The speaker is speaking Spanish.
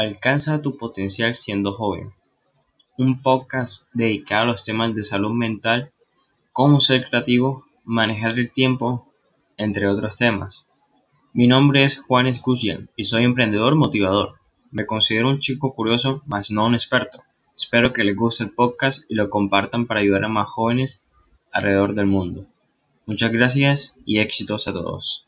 Alcanza tu potencial siendo joven. Un podcast dedicado a los temas de salud mental, cómo ser creativo, manejar el tiempo, entre otros temas. Mi nombre es Juan Escusian y soy emprendedor motivador. Me considero un chico curioso, mas no un experto. Espero que les guste el podcast y lo compartan para ayudar a más jóvenes alrededor del mundo. Muchas gracias y éxitos a todos.